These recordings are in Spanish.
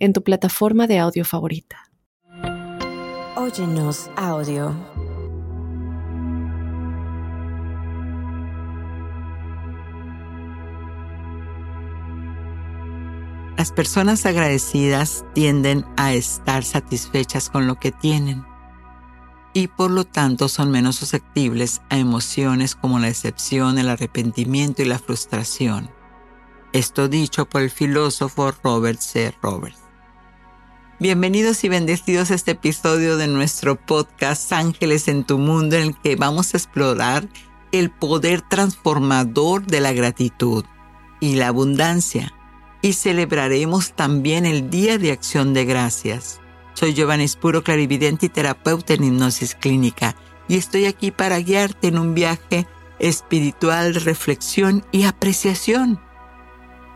en tu plataforma de audio favorita. Óyenos audio. Las personas agradecidas tienden a estar satisfechas con lo que tienen y por lo tanto son menos susceptibles a emociones como la decepción, el arrepentimiento y la frustración. Esto dicho por el filósofo Robert C. Roberts. Bienvenidos y bendecidos a este episodio de nuestro podcast Ángeles en tu mundo en el que vamos a explorar el poder transformador de la gratitud y la abundancia y celebraremos también el Día de Acción de Gracias. Soy Giovanni Espuro, clarividente y terapeuta en hipnosis clínica y estoy aquí para guiarte en un viaje espiritual reflexión y apreciación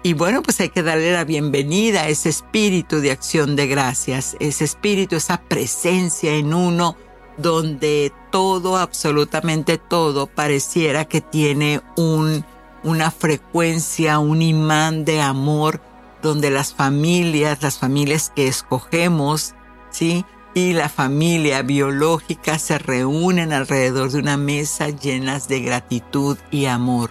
y bueno, pues hay que darle la bienvenida a ese espíritu de acción de gracias, ese espíritu, esa presencia en uno donde todo, absolutamente todo, pareciera que tiene un, una frecuencia, un imán de amor, donde las familias, las familias que escogemos, ¿sí? Y la familia biológica se reúnen alrededor de una mesa llenas de gratitud y amor.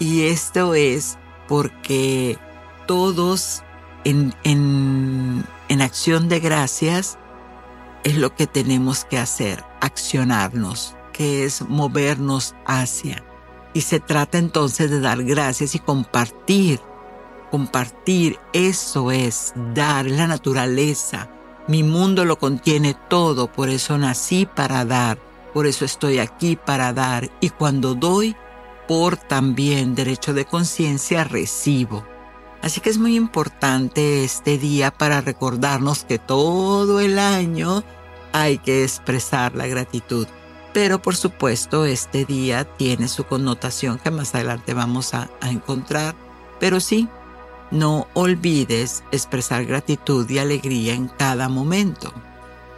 Y esto es porque todos en, en, acción de gracias es lo que tenemos que hacer, accionarnos, que es movernos hacia. Y se trata entonces de dar gracias y compartir. Compartir, eso es dar la naturaleza. Mi mundo lo contiene todo, por eso nací para dar, por eso estoy aquí para dar. Y cuando doy, también derecho de conciencia recibo. Así que es muy importante este día para recordarnos que todo el año hay que expresar la gratitud. Pero por supuesto este día tiene su connotación que más adelante vamos a, a encontrar. Pero sí, no olvides expresar gratitud y alegría en cada momento.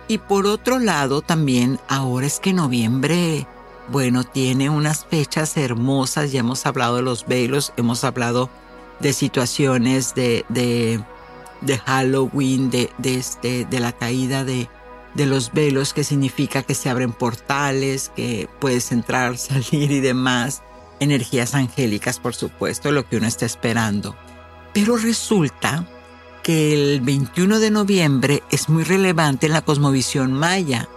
Y por otro lado también ahora es que noviembre bueno, tiene unas fechas hermosas, ya hemos hablado de los velos, hemos hablado de situaciones de, de, de Halloween, de, de, este, de la caída de, de los velos, que significa que se abren portales, que puedes entrar, salir y demás. Energías angélicas, por supuesto, lo que uno está esperando. Pero resulta que el 21 de noviembre es muy relevante en la cosmovisión maya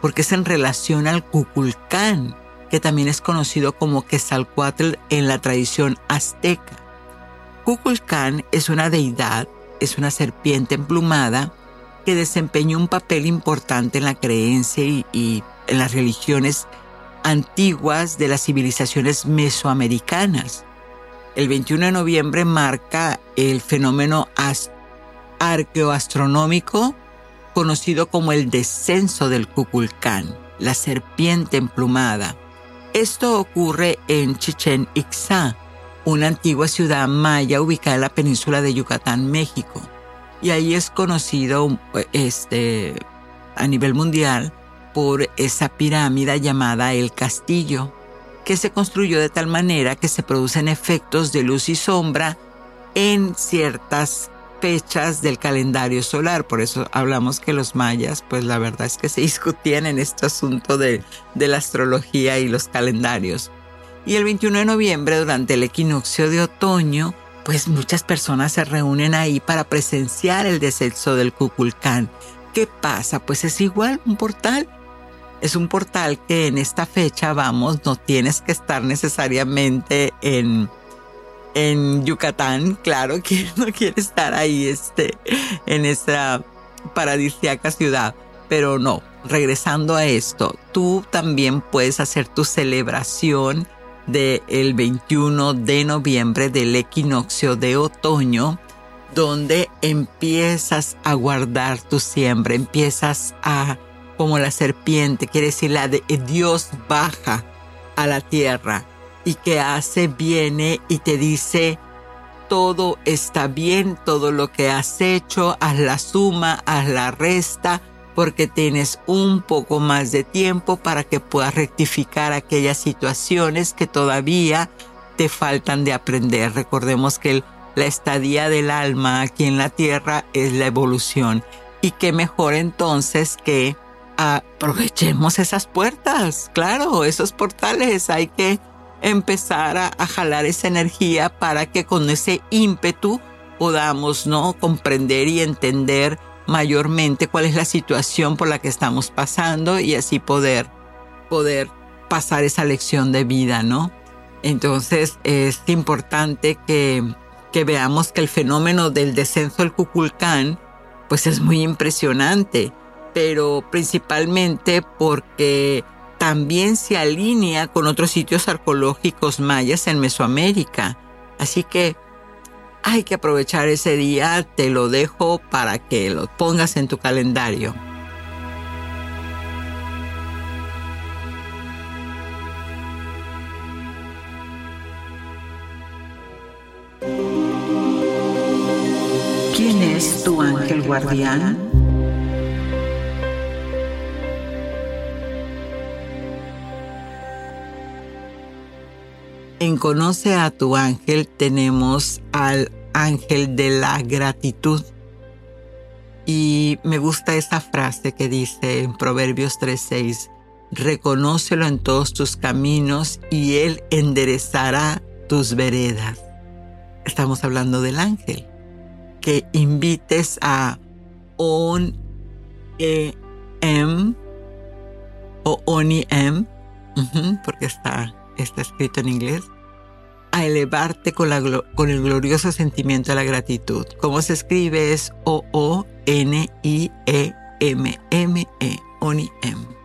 porque es en relación al Cuculcán, que también es conocido como Quetzalcoatl en la tradición azteca. Cuculcán es una deidad, es una serpiente emplumada que desempeñó un papel importante en la creencia y, y en las religiones antiguas de las civilizaciones mesoamericanas. El 21 de noviembre marca el fenómeno arqueoastronómico conocido como el descenso del Cuculcán, la serpiente emplumada. Esto ocurre en Chichen Itzá, una antigua ciudad maya ubicada en la península de Yucatán, México. Y ahí es conocido este, a nivel mundial por esa pirámide llamada el castillo, que se construyó de tal manera que se producen efectos de luz y sombra en ciertas fechas del calendario solar. Por eso hablamos que los mayas, pues la verdad es que se discutían en este asunto de, la astrología y los calendarios. Y el 21 de noviembre, durante el equinoccio de otoño, pues muchas personas se reúnen ahí para presenciar el descenso del Cuculcán. ¿Qué pasa? Pues es igual un portal. Es un portal que en esta fecha, vamos, no tienes que estar necesariamente en, en Yucatán, claro, que no quiere estar ahí este, en esa paradisíaca ciudad. Pero no, regresando a esto, tú también puedes hacer tu celebración del 21 de noviembre del equinoccio de otoño donde empiezas a guardar tu siembra, empiezas a, como la serpiente, quiere decir, la de Dios baja a la tierra y que hace, viene y te dice, todo está bien, todo lo que has hecho, haz la suma, haz la resta, porque tienes un poco más de tiempo para que puedas rectificar aquellas situaciones que todavía te faltan de aprender. Recordemos que la estadía del alma aquí en la tierra es la evolución y que mejor entonces que aprovechemos esas puertas, claro, esos portales, hay que empezar a, jalar esa energía para que con ese ímpetu podamos no comprender y entender mayormente cuál es la situación por la que estamos pasando y así poder poder pasar esa lección de vida, ¿no? Entonces es importante que, que veamos que el fenómeno del descenso del Cuculcán pues es muy impresionante, pero principalmente porque también se alinea con otros sitios arqueológicos mayas en Mesoamérica. Así que hay que aprovechar ese día, te lo dejo para que lo pongas en tu calendario. ¿Quién es tu ángel guardián? En Conoce a tu ángel tenemos al ángel de la gratitud. Y me gusta esa frase que dice en Proverbios 3:6, reconócelo en todos tus caminos y él enderezará tus veredas. Estamos hablando del ángel. Que invites a on e m o oni m porque está está escrito en inglés, a elevarte con, la, con el glorioso sentimiento de la gratitud. Como se escribe es O-O-N-I-E-M-M-E, Oni-M.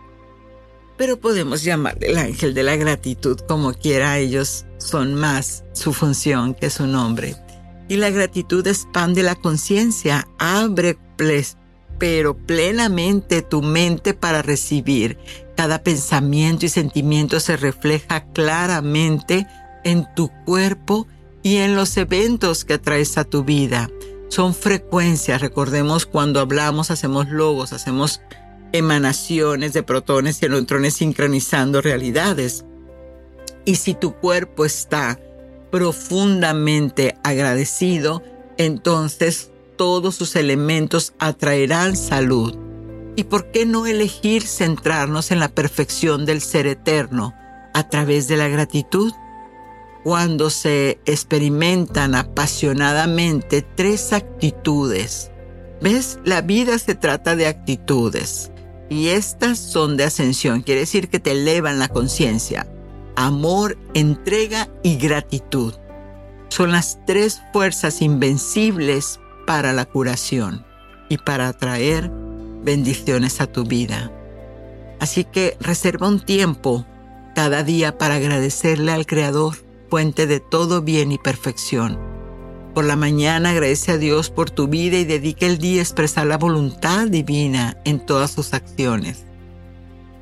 Pero podemos llamarle el ángel de la gratitud como quiera, ellos son más su función que su nombre. Y la gratitud expande la conciencia, abre pero plenamente tu mente para recibir cada pensamiento y sentimiento se refleja claramente en tu cuerpo y en los eventos que atraes a tu vida. Son frecuencias, recordemos cuando hablamos, hacemos logos, hacemos emanaciones de protones y neutrones sincronizando realidades. Y si tu cuerpo está profundamente agradecido, entonces todos sus elementos atraerán salud. ¿Y por qué no elegir centrarnos en la perfección del ser eterno a través de la gratitud? Cuando se experimentan apasionadamente tres actitudes. ¿Ves? La vida se trata de actitudes. Y estas son de ascensión, quiere decir que te elevan la conciencia. Amor, entrega y gratitud. Son las tres fuerzas invencibles para la curación y para atraer bendiciones a tu vida. Así que reserva un tiempo cada día para agradecerle al Creador, fuente de todo bien y perfección. Por la mañana agradece a Dios por tu vida y dedica el día a expresar la voluntad divina en todas sus acciones.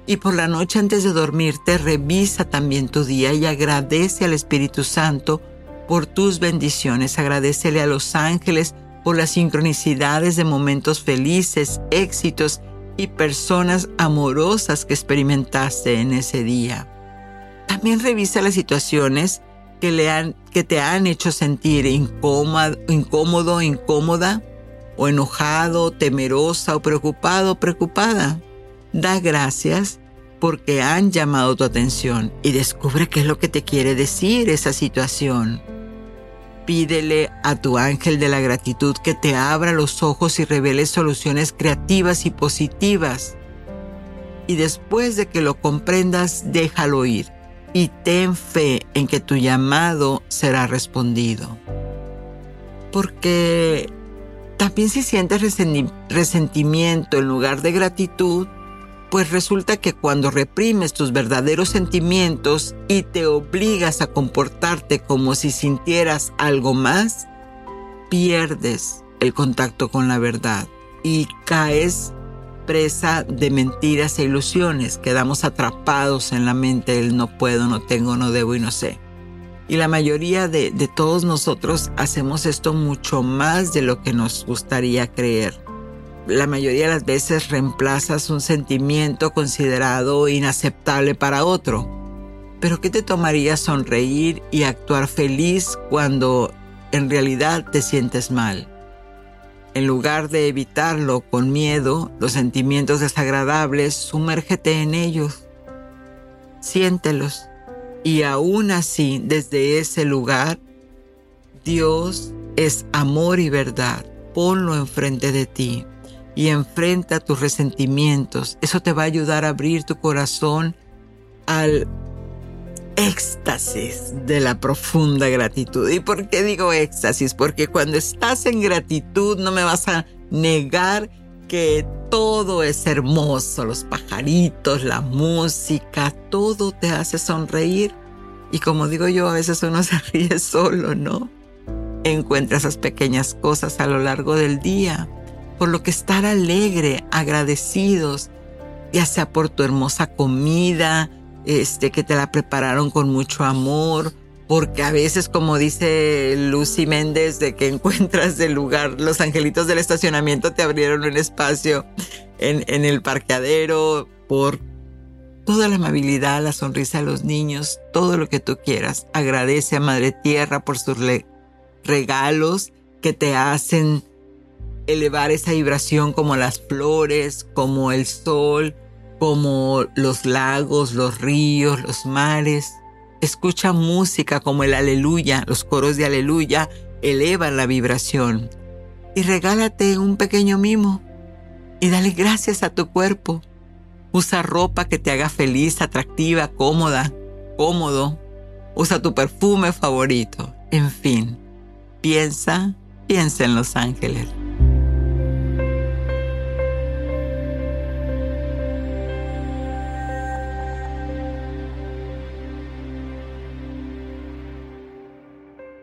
Y por la noche antes de dormirte revisa también tu día y agradece al Espíritu Santo por tus bendiciones. Agradecele a los ángeles por las sincronicidades de momentos felices, éxitos y personas amorosas que experimentaste en ese día. También revisa las situaciones que, le han, que te han hecho sentir incómodo, incómodo, incómoda, o enojado, temerosa, o preocupado, preocupada. Da gracias porque han llamado tu atención y descubre qué es lo que te quiere decir esa situación. Pídele a tu ángel de la gratitud que te abra los ojos y revele soluciones creativas y positivas. Y después de que lo comprendas, déjalo ir y ten fe en que tu llamado será respondido. Porque también si sientes resentimiento en lugar de gratitud, pues resulta que cuando reprimes tus verdaderos sentimientos y te obligas a comportarte como si sintieras algo más, pierdes el contacto con la verdad y caes presa de mentiras e ilusiones. Quedamos atrapados en la mente del no puedo, no tengo, no debo y no sé. Y la mayoría de, de todos nosotros hacemos esto mucho más de lo que nos gustaría creer. La mayoría de las veces reemplazas un sentimiento considerado inaceptable para otro. Pero ¿qué te tomaría sonreír y actuar feliz cuando en realidad te sientes mal? En lugar de evitarlo con miedo, los sentimientos desagradables, sumérgete en ellos. Siéntelos. Y aún así, desde ese lugar, Dios es amor y verdad. Ponlo enfrente de ti y enfrenta tus resentimientos. Eso te va a ayudar a abrir tu corazón al éxtasis de la profunda gratitud. ¿Y por qué digo éxtasis? Porque cuando estás en gratitud no me vas a negar que todo es hermoso, los pajaritos, la música, todo te hace sonreír. Y como digo yo, a veces uno se ríe solo, ¿no? Encuentra esas pequeñas cosas a lo largo del día, por lo que estar alegre, agradecidos, ya sea por tu hermosa comida, este, que te la prepararon con mucho amor, porque a veces, como dice Lucy Méndez, de que encuentras el lugar, los angelitos del estacionamiento te abrieron un espacio en, en el parqueadero, por toda la amabilidad, la sonrisa de los niños, todo lo que tú quieras. Agradece a Madre Tierra por sus regalos que te hacen elevar esa vibración como las flores, como el sol, como los lagos, los ríos, los mares. Escucha música como el aleluya, los coros de aleluya elevan la vibración. Y regálate un pequeño mimo y dale gracias a tu cuerpo. Usa ropa que te haga feliz, atractiva, cómoda, cómodo. Usa tu perfume favorito. En fin, piensa, piensa en los ángeles.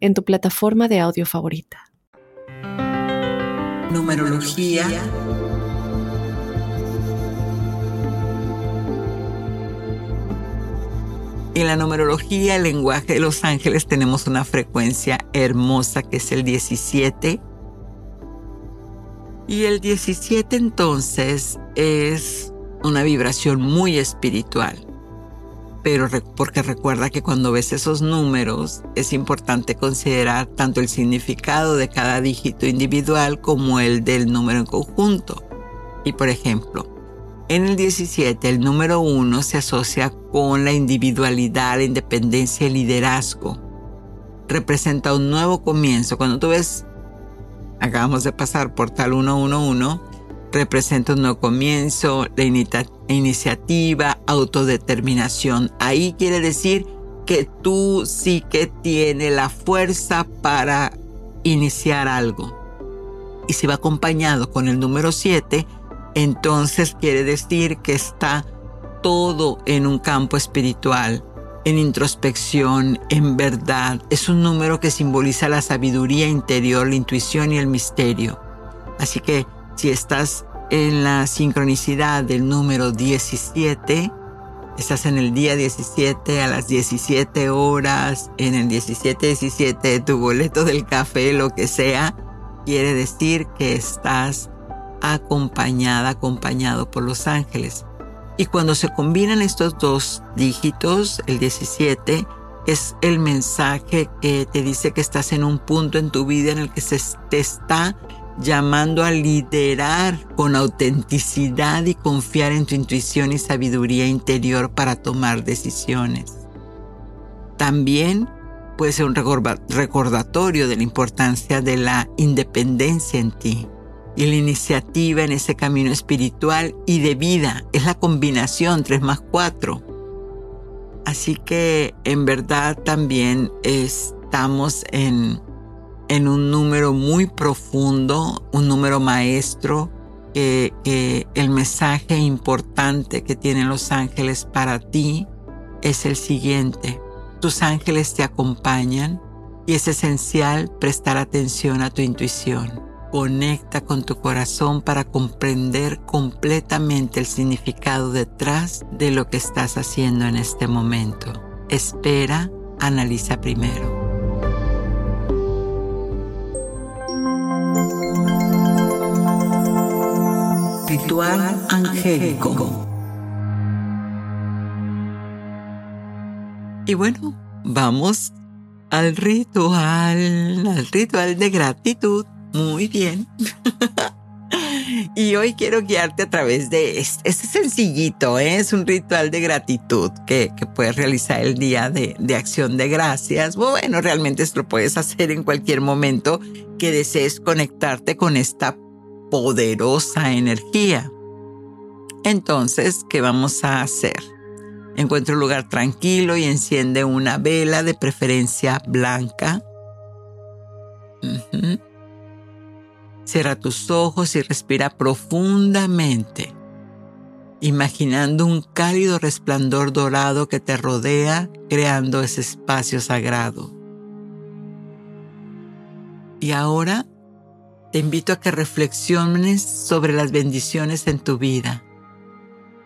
en tu plataforma de audio favorita. Numerología. En la numerología, el lenguaje de los ángeles, tenemos una frecuencia hermosa que es el 17. Y el 17 entonces es una vibración muy espiritual pero porque recuerda que cuando ves esos números es importante considerar tanto el significado de cada dígito individual como el del número en conjunto. Y por ejemplo, en el 17 el número 1 se asocia con la individualidad, la independencia y liderazgo. Representa un nuevo comienzo. Cuando tú ves, acabamos de pasar por tal 111, representa un nuevo comienzo, la iniciativa, autodeterminación. Ahí quiere decir que tú sí que tienes la fuerza para iniciar algo. Y si va acompañado con el número 7, entonces quiere decir que está todo en un campo espiritual, en introspección, en verdad. Es un número que simboliza la sabiduría interior, la intuición y el misterio. Así que si estás en la sincronicidad del número 17, estás en el día 17 a las 17 horas, en el 17-17, tu boleto del café, lo que sea, quiere decir que estás acompañada, acompañado por los ángeles. Y cuando se combinan estos dos dígitos, el 17, es el mensaje que te dice que estás en un punto en tu vida en el que se te está llamando a liderar con autenticidad y confiar en tu intuición y sabiduría interior para tomar decisiones. También puede ser un recordatorio de la importancia de la independencia en ti y la iniciativa en ese camino espiritual y de vida. Es la combinación 3 más 4. Así que en verdad también estamos en, en un número muy profundo, un número maestro, que, el mensaje importante que tienen los ángeles para ti es el siguiente. Tus ángeles te acompañan y es esencial prestar atención a tu intuición. Conecta con tu corazón para comprender completamente el significado detrás de lo que estás haciendo en este momento. Espera, analiza primero. Ritual angélico. Y bueno, vamos al ritual, al ritual de gratitud. Muy bien. y hoy quiero guiarte a través de este, sencillito, ¿eh? es un ritual de gratitud que, puedes realizar el día de, de, acción de gracias. Bueno, realmente esto lo puedes hacer en cualquier momento que desees conectarte con esta poderosa energía. Entonces, ¿qué vamos a hacer? Encuentra un lugar tranquilo y enciende una vela de preferencia blanca. Cierra tus ojos y respira profundamente, imaginando un cálido resplandor dorado que te rodea, creando ese espacio sagrado. Y ahora te invito a que reflexiones sobre las bendiciones en tu vida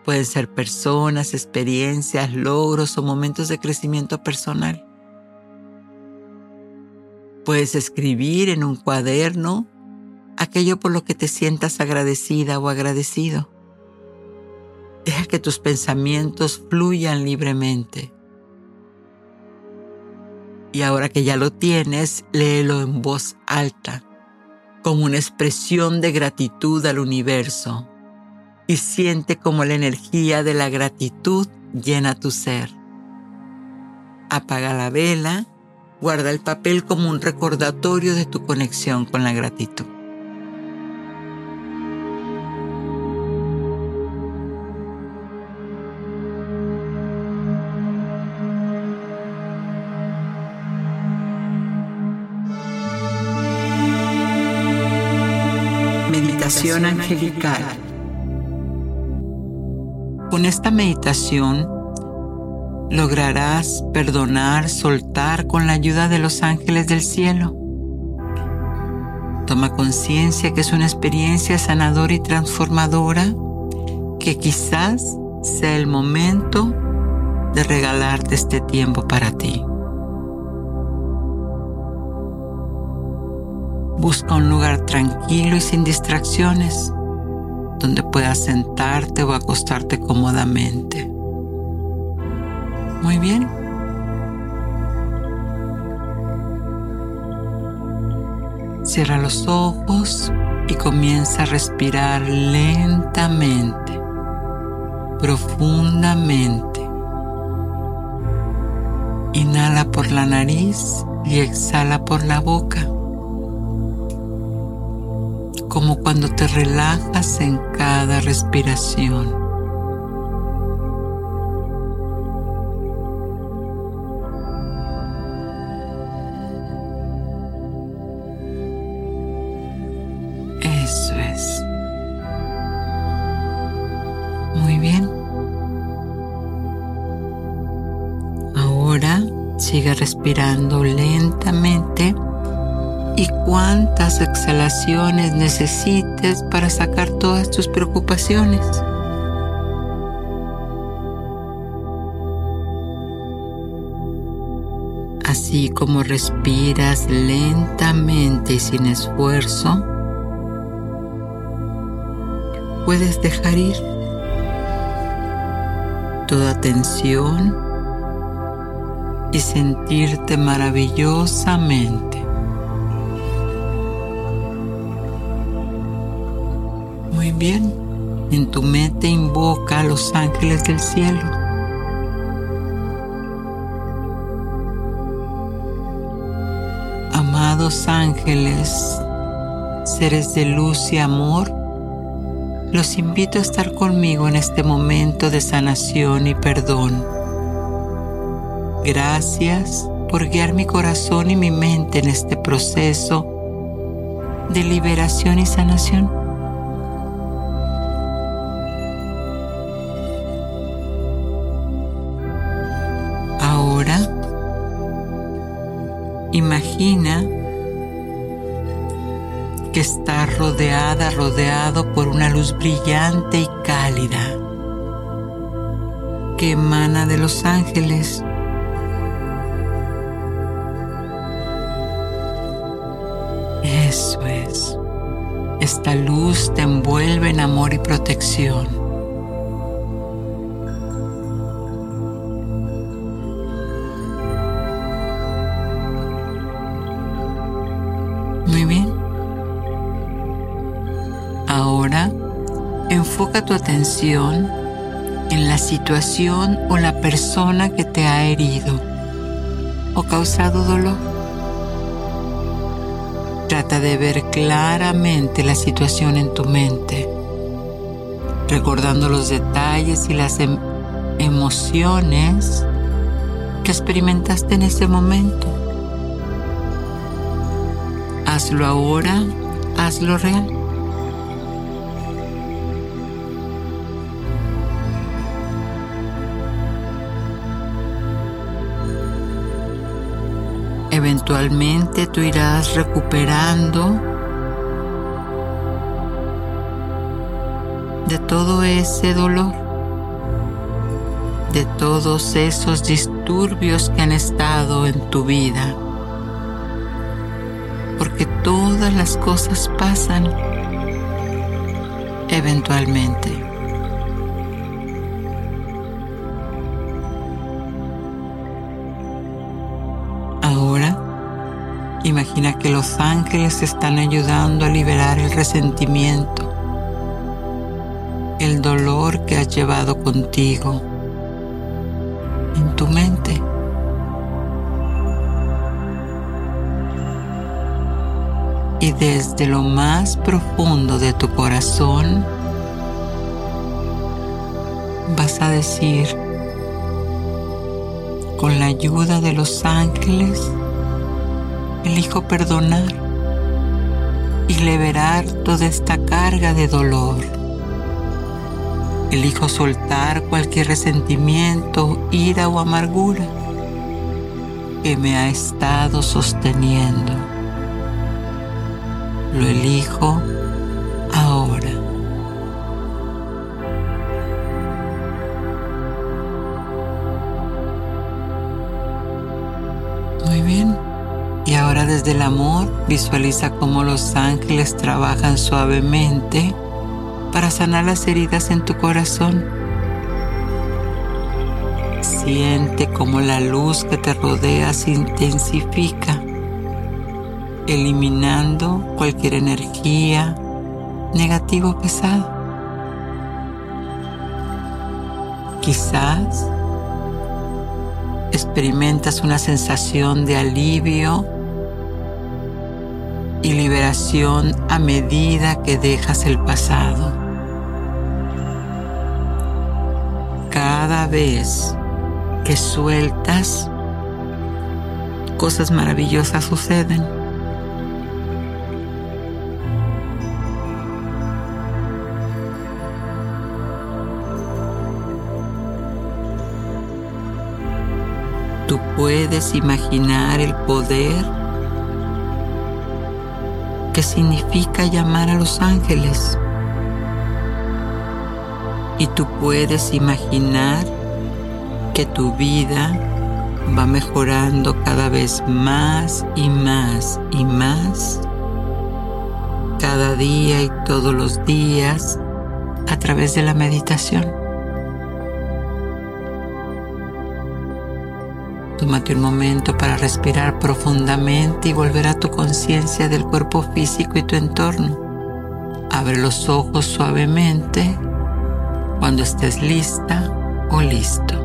Pueden ser personas, experiencias, logros o momentos de crecimiento personal. Puedes escribir en un cuaderno aquello por lo que te sientas agradecida o agradecido. Deja que tus pensamientos fluyan libremente. Y ahora que ya lo tienes, léelo en voz alta, como una expresión de gratitud al universo y siente como la energía de la gratitud llena tu ser. Apaga la vela, guarda el papel como un recordatorio de tu conexión con la gratitud. Angelical con esta meditación lograrás perdonar, soltar con la ayuda de los ángeles del cielo. Toma conciencia que es una experiencia sanadora y transformadora que quizás sea el momento de regalarte este tiempo para ti. Busca un lugar tranquilo y sin distracciones donde puedas sentarte o acostarte cómodamente. Muy bien. Cierra los ojos y comienza a respirar lentamente, profundamente. Inhala por la nariz y exhala por la boca como cuando te relajas en cada respiración. Eso es. Muy bien. Ahora sigue respirando lentamente y cuántas exhalaciones necesites para sacar todas tus preocupaciones. Así como respiras lentamente y sin esfuerzo, puedes dejar ir toda tensión y sentirte maravillosamente. Bien. En tu mente invoca a los ángeles del cielo. Amados ángeles, seres de luz y amor, los invito a estar conmigo en este momento de sanación y perdón. Gracias por guiar mi corazón y mi mente en este proceso de liberación y sanación. Imagina que está rodeada, rodeado por una luz brillante y cálida que emana de los ángeles. Eso es. Esta luz te envuelve en amor y protección. Tu atención en la situación o la persona que te ha herido o causado dolor. Trata de ver claramente la situación en tu mente, recordando los detalles y las em-, emociones que experimentaste en ese momento. Hazlo ahora, hazlo real. Eventualmente tú irás recuperando de todo ese dolor, de todos esos disturbios que han estado en tu vida. Porque todas las cosas pasan eventualmente. Imagina que los ángeles están ayudando a liberar el resentimiento, el dolor que has llevado contigo en tu mente. Y desde lo más profundo de tu corazón vas a decir, con la ayuda de los ángeles, elijo perdonar y liberar toda esta carga de dolor. Elijo soltar cualquier resentimiento, ira o amargura que me ha estado sosteniendo. Lo elijo ahora. Muy bien. Y ahora desde el amor visualiza cómo los ángeles trabajan suavemente para sanar las heridas en tu corazón. Siente cómo la luz que te rodea se intensifica, eliminando cualquier energía negativa o pesada. Quizás experimentas una sensación de alivio y liberación a medida que dejas el pasado. Cada vez que sueltas, cosas maravillosas suceden. Tú puedes imaginar el poder ¿Qué significa llamar a los ángeles. Y tú puedes imaginar que tu vida va mejorando cada vez más y más y más, cada día y todos los días a través de la meditación. Tómate un momento para respirar profundamente y volver a tu conciencia del cuerpo físico y tu entorno. Abre los ojos suavemente cuando estés lista o listo.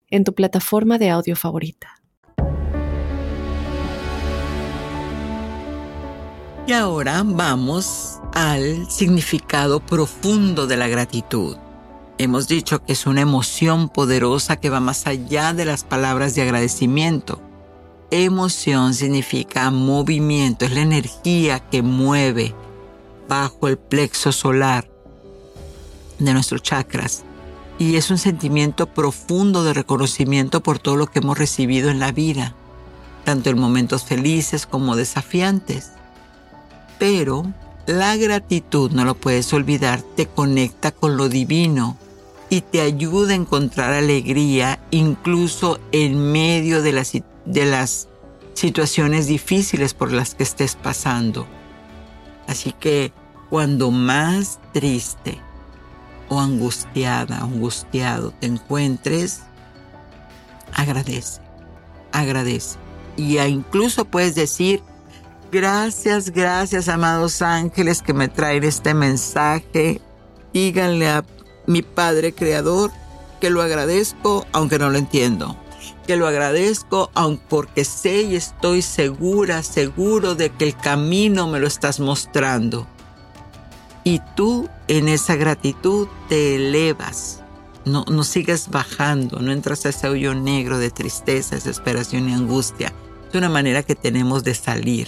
en tu plataforma de audio favorita. Y ahora vamos al significado profundo de la gratitud. Hemos dicho que es una emoción poderosa que va más allá de las palabras de agradecimiento. Emoción significa movimiento, es la energía que mueve bajo el plexo solar de nuestros chakras. Y es un sentimiento profundo de reconocimiento por todo lo que hemos recibido en la vida, tanto en momentos felices como desafiantes. Pero la gratitud, no lo puedes olvidar, te conecta con lo divino y te ayuda a encontrar alegría incluso en medio de las, de las situaciones difíciles por las que estés pasando. Así que cuando más triste o angustiada, angustiado te encuentres, agradece, agradece. Y incluso puedes decir, Gracias, gracias, amados ángeles que me traen este mensaje. Díganle a mi Padre Creador que lo agradezco aunque no lo entiendo. Que lo agradezco aunque porque sé y estoy segura, seguro de que el camino me lo estás mostrando. Y tú en esa gratitud te elevas. No, no sigues bajando, no entras a ese hoyo negro de tristeza, desesperación y angustia. Es una manera que tenemos de salir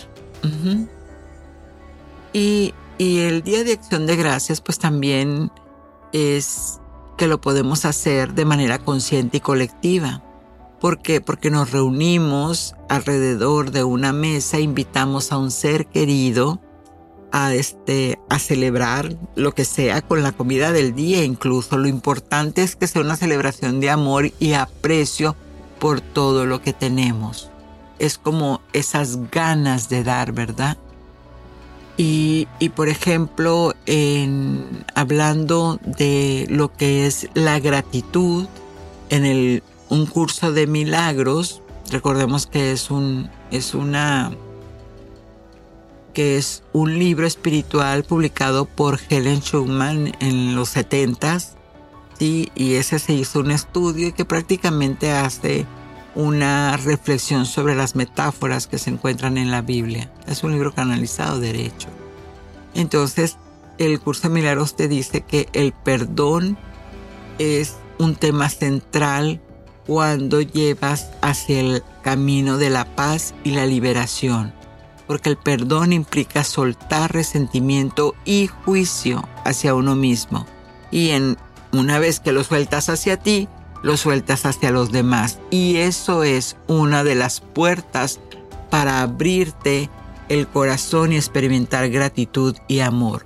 y, el Día de Acción de Gracias pues también es que lo podemos hacer de manera consciente y colectiva. ¿Por qué? Porque nos reunimos alrededor de una mesa, invitamos a un ser querido a, este, a celebrar lo que sea con la comida del día incluso. Lo importante es que sea una celebración de amor y aprecio por todo lo que tenemos es como esas ganas de dar, ¿verdad? Y, por ejemplo, en, hablando de lo que es la gratitud, en el, un curso de milagros, recordemos que es un, es una, que es un libro espiritual publicado por Helen Schumann en los 70s, ¿sí? y ese se hizo un estudio que prácticamente hace una reflexión sobre las metáforas que se encuentran en la Biblia. Es un libro canalizado derecho. Entonces, el curso de milagros te dice que el perdón es un tema central cuando llevas hacia el camino de la paz y la liberación, porque el perdón implica soltar resentimiento y juicio hacia uno mismo. Y en una vez que lo sueltas hacia ti, lo sueltas hacia los demás. Y eso es una de las puertas para abrirte el corazón y experimentar gratitud y amor.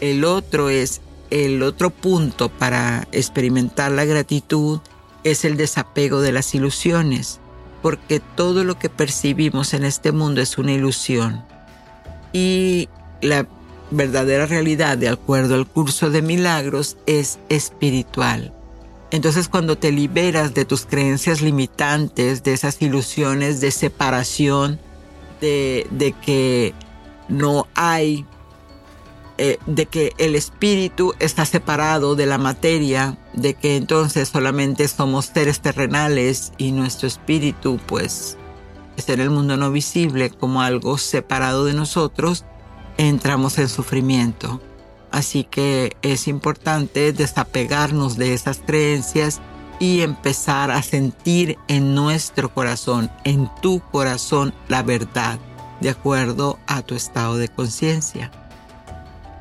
El otro es, el otro punto para experimentar la gratitud es el desapego de las ilusiones, porque todo lo que percibimos en este mundo es una ilusión. Y la verdadera realidad, de acuerdo al curso de milagros, es espiritual. Entonces cuando te liberas de tus creencias limitantes, de esas ilusiones de separación, de, que no hay, eh, de que el espíritu está separado de la materia, de que entonces solamente somos seres terrenales y nuestro espíritu pues está en el mundo no visible como algo separado de nosotros, entramos en sufrimiento. Así que es importante desapegarnos de esas creencias y empezar a sentir en nuestro corazón, en tu corazón, la verdad, de acuerdo a tu estado de conciencia.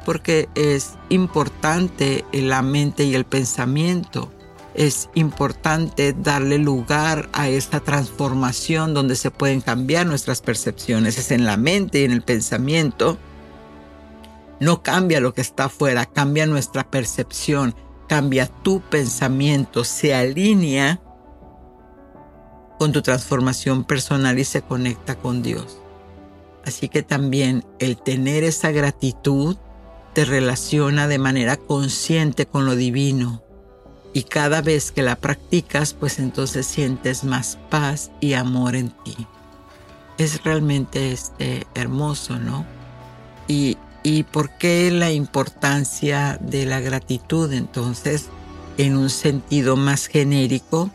Porque es importante la mente y el pensamiento. Es importante darle lugar a esta transformación donde se pueden cambiar nuestras percepciones. Es en la mente y en el pensamiento no cambia lo que está afuera, cambia nuestra percepción, cambia tu pensamiento, se alinea con tu transformación personal y se conecta con Dios. Así que también el tener esa gratitud te relaciona de manera consciente con lo divino. Y cada vez que la practicas, pues entonces sientes más paz y amor en ti. Es realmente este, hermoso, ¿no? Y, ¿Y por qué la importancia de la gratitud? Entonces, en un sentido más genérico,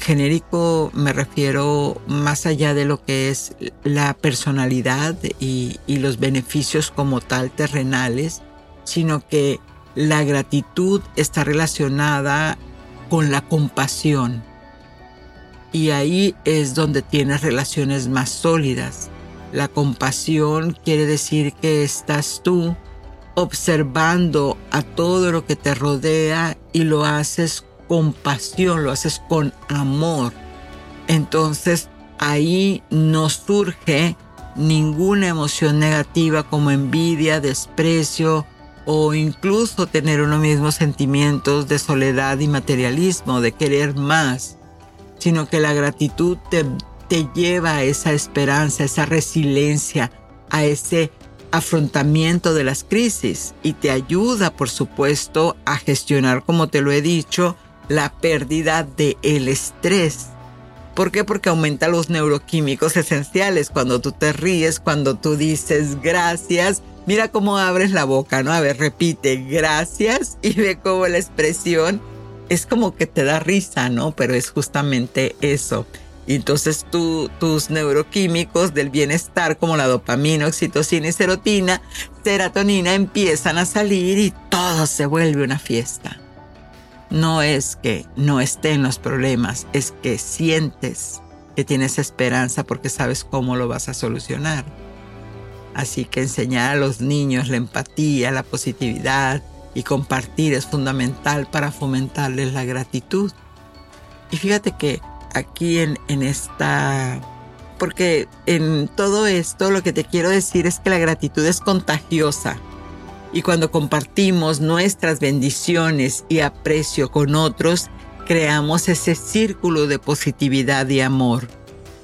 genérico me refiero más allá de lo que es la personalidad y, los beneficios como tal terrenales, sino que la gratitud está relacionada con la compasión. Y ahí es donde tienes relaciones más sólidas. La compasión quiere decir que estás tú observando a todo lo que te rodea y lo haces con pasión, lo haces con amor. Entonces ahí no surge ninguna emoción negativa como envidia, desprecio o incluso tener unos mismos sentimientos de soledad y materialismo, de querer más, sino que la gratitud te, te lleva a esa esperanza, a esa resiliencia, a ese afrontamiento de las crisis y te ayuda, por supuesto, a gestionar, como te lo he dicho, la pérdida del el estrés. ¿Por qué? Porque aumenta los neuroquímicos esenciales. Cuando tú te ríes, cuando tú dices gracias, mira cómo abres la boca, ¿no? A ver, repite gracias y ve cómo la expresión es como que te da risa, ¿no? Pero es justamente eso. Y entonces tus neuroquímicos del bienestar como la dopamina, oxitocina y serotina, serotonina empiezan a salir y todo se vuelve una fiesta. No es que no estén los problemas, es que sientes que tienes esperanza porque sabes cómo lo vas a solucionar. Así que enseñar a los niños la empatía, la positividad y compartir es fundamental para fomentarles la gratitud. Y fíjate que aquí en, en esta... Porque en todo esto lo que te quiero decir es que la gratitud es contagiosa. Y cuando compartimos nuestras bendiciones y aprecio con otros, creamos ese círculo de positividad y amor.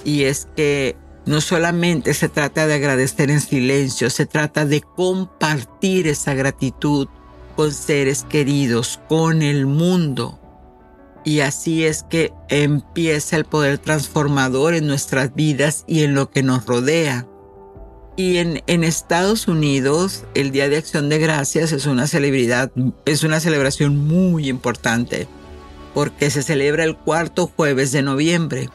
Y es que no solamente se trata de agradecer en silencio, se trata de compartir esa gratitud con seres queridos, con el mundo. Y así es que empieza el poder transformador en nuestras vidas y en lo que nos rodea. Y en, en, Estados Unidos, el Día de Acción de Gracias es una celebridad, es una celebración muy importante porque se celebra el cuarto jueves de noviembre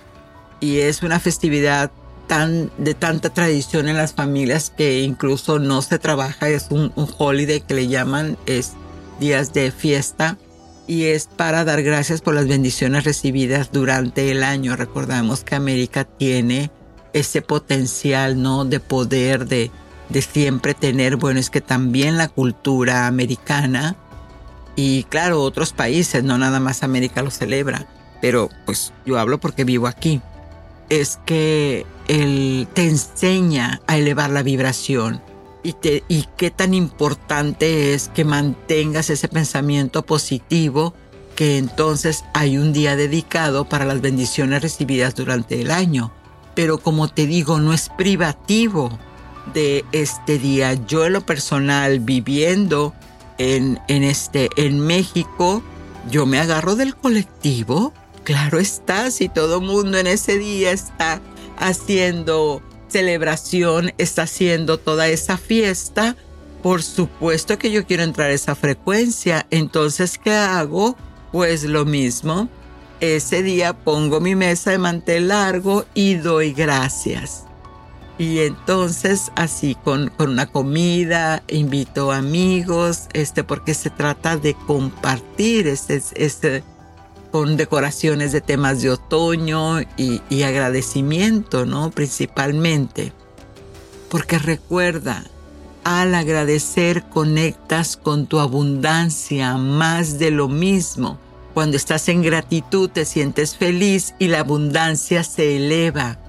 y es una festividad tan, de tanta tradición en las familias que incluso no se trabaja, es un, un holiday que le llaman, es días de fiesta y es para dar gracias por las bendiciones recibidas durante el año. Recordamos que América tiene ese potencial, ¿no? De poder, de, de siempre tener, bueno, es que también la cultura americana y claro, otros países, no nada más América lo celebra, pero pues yo hablo porque vivo aquí. Es que él te enseña a elevar la vibración y, qué tan importante es que mantengas ese pensamiento positivo que entonces hay un día dedicado para las bendiciones recibidas durante el año. Pero como te digo, no es privativo de este día. Yo en lo personal, viviendo en, en, este, en México, yo me agarro del colectivo. Claro está, si todo mundo en ese día está haciendo celebración está haciendo toda esa fiesta, por supuesto que yo quiero entrar a esa frecuencia. Entonces, ¿qué hago? Pues lo mismo. Ese día pongo mi mesa de mantel largo y doy gracias. Y entonces así con, con una comida, invito amigos, este, porque se trata de compartir este, este, con decoraciones de temas de otoño y, agradecimiento, ¿no? Principalmente. Porque recuerda, al agradecer conectas con tu abundancia más de lo mismo. Cuando estás en gratitud te sientes feliz y la abundancia se eleva.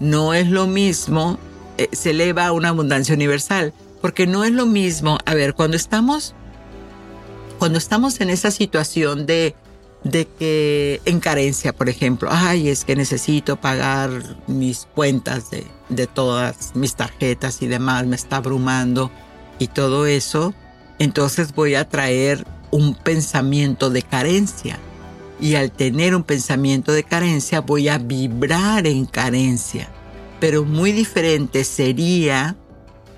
No es lo mismo, eh, se eleva a una abundancia universal, porque no es lo mismo, a ver, cuando estamos, cuando estamos en esa situación de de que en carencia, por ejemplo, ay, es que necesito pagar mis cuentas de, de todas mis tarjetas y demás, me está abrumando y todo eso, entonces voy a traer un pensamiento de carencia. Y al tener un pensamiento de carencia voy a vibrar en carencia. Pero muy diferente sería,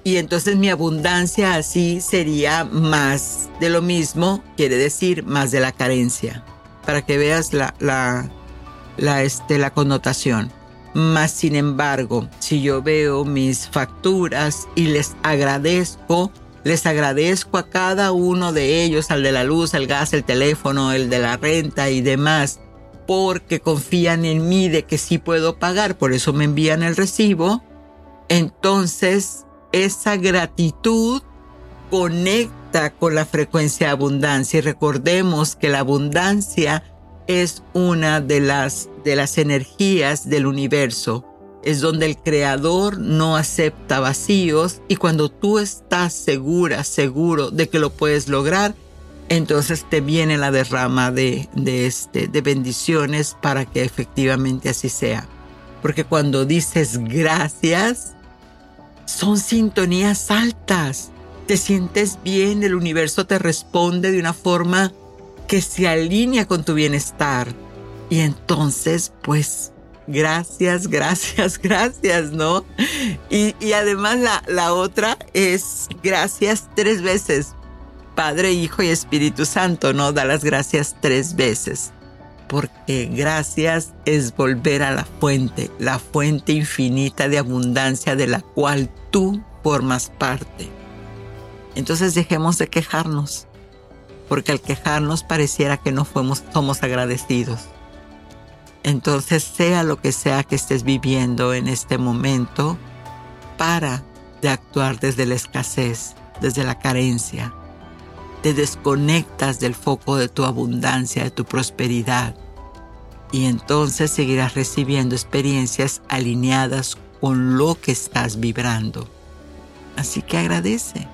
y entonces mi abundancia así sería más de lo mismo, quiere decir más de la carencia para que veas la, la, la, este, la connotación. Más sin embargo, si yo veo mis facturas y les agradezco, les agradezco a cada uno de ellos, al de la luz, el gas, el teléfono, el de la renta y demás, porque confían en mí de que sí puedo pagar, por eso me envían el recibo, entonces esa gratitud conecta con la frecuencia de abundancia y recordemos que la abundancia es una de las, de las energías del universo. Es donde el creador no acepta vacíos y cuando tú estás segura, seguro de que lo puedes lograr, entonces te viene la derrama de, de, este, de bendiciones para que efectivamente así sea. Porque cuando dices gracias, son sintonías altas te sientes bien, el universo te responde de una forma que se alinea con tu bienestar. Y entonces, pues, gracias, gracias, gracias, ¿no? Y, además la, la otra es gracias tres veces. Padre, Hijo y Espíritu Santo, ¿no? Da las gracias tres veces. Porque gracias es volver a la fuente, la fuente infinita de abundancia de la cual tú formas parte. Entonces dejemos de quejarnos, porque al quejarnos pareciera que no fuimos, somos agradecidos. Entonces, sea lo que sea que estés viviendo en este momento, para de actuar desde la escasez, desde la carencia. Te desconectas del foco de tu abundancia, de tu prosperidad. Y entonces seguirás recibiendo experiencias alineadas con lo que estás vibrando. Así que agradece.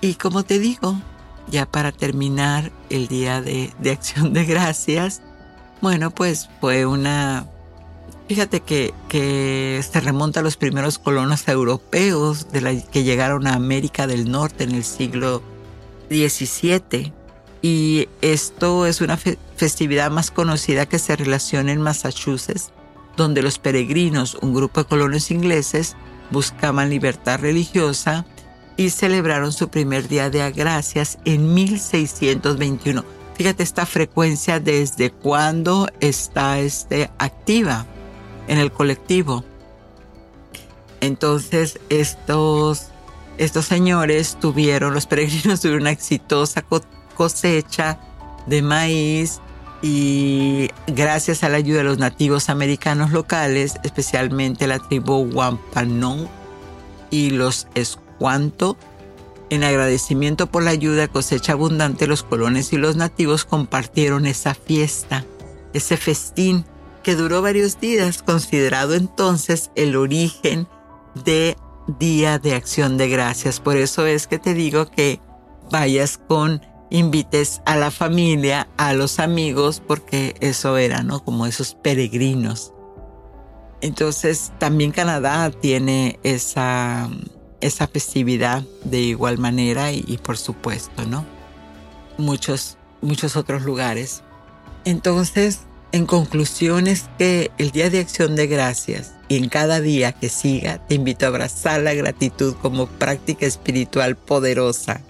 Y como te digo, ya para terminar el día de, acción de gracias, bueno, pues fue una... Fíjate que, se remonta a los primeros colonos europeos de la, que llegaron a América del Norte en el siglo XVII. Y esto es una festividad más conocida que se relaciona en Massachusetts, donde los peregrinos, un grupo de colonos ingleses, buscaban libertad religiosa y celebraron su primer día de gracias en 1621. Fíjate esta frecuencia desde cuándo está este, activa en el colectivo. Entonces estos, estos señores tuvieron, los peregrinos tuvieron una exitosa cosecha de maíz y gracias a la ayuda de los nativos americanos locales, especialmente la tribu Wampanoag y los escudos cuanto, en agradecimiento por la ayuda cosecha abundante, los colones y los nativos compartieron esa fiesta, ese festín que duró varios días, considerado entonces el origen de Día de Acción de Gracias. Por eso es que te digo que vayas con, invites a la familia, a los amigos, porque eso era, ¿no? Como esos peregrinos. Entonces, también Canadá tiene esa esa festividad de igual manera y, por supuesto, ¿no? Muchos, muchos otros lugares. Entonces, en conclusión es que el Día de Acción de Gracias y en cada día que siga te invito a abrazar la gratitud como práctica espiritual poderosa.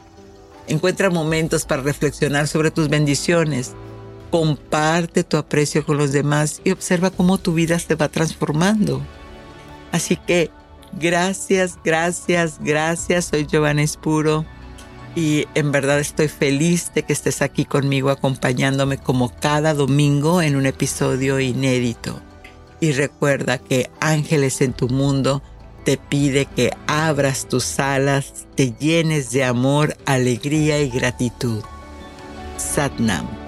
Encuentra momentos para reflexionar sobre tus bendiciones. Comparte tu aprecio con los demás y observa cómo tu vida se va transformando. Así que Gracias, gracias, gracias. Soy Giovanna Espuro y en verdad estoy feliz de que estés aquí conmigo acompañándome como cada domingo en un episodio inédito. Y recuerda que Ángeles en tu mundo te pide que abras tus alas, te llenes de amor, alegría y gratitud. Satnam.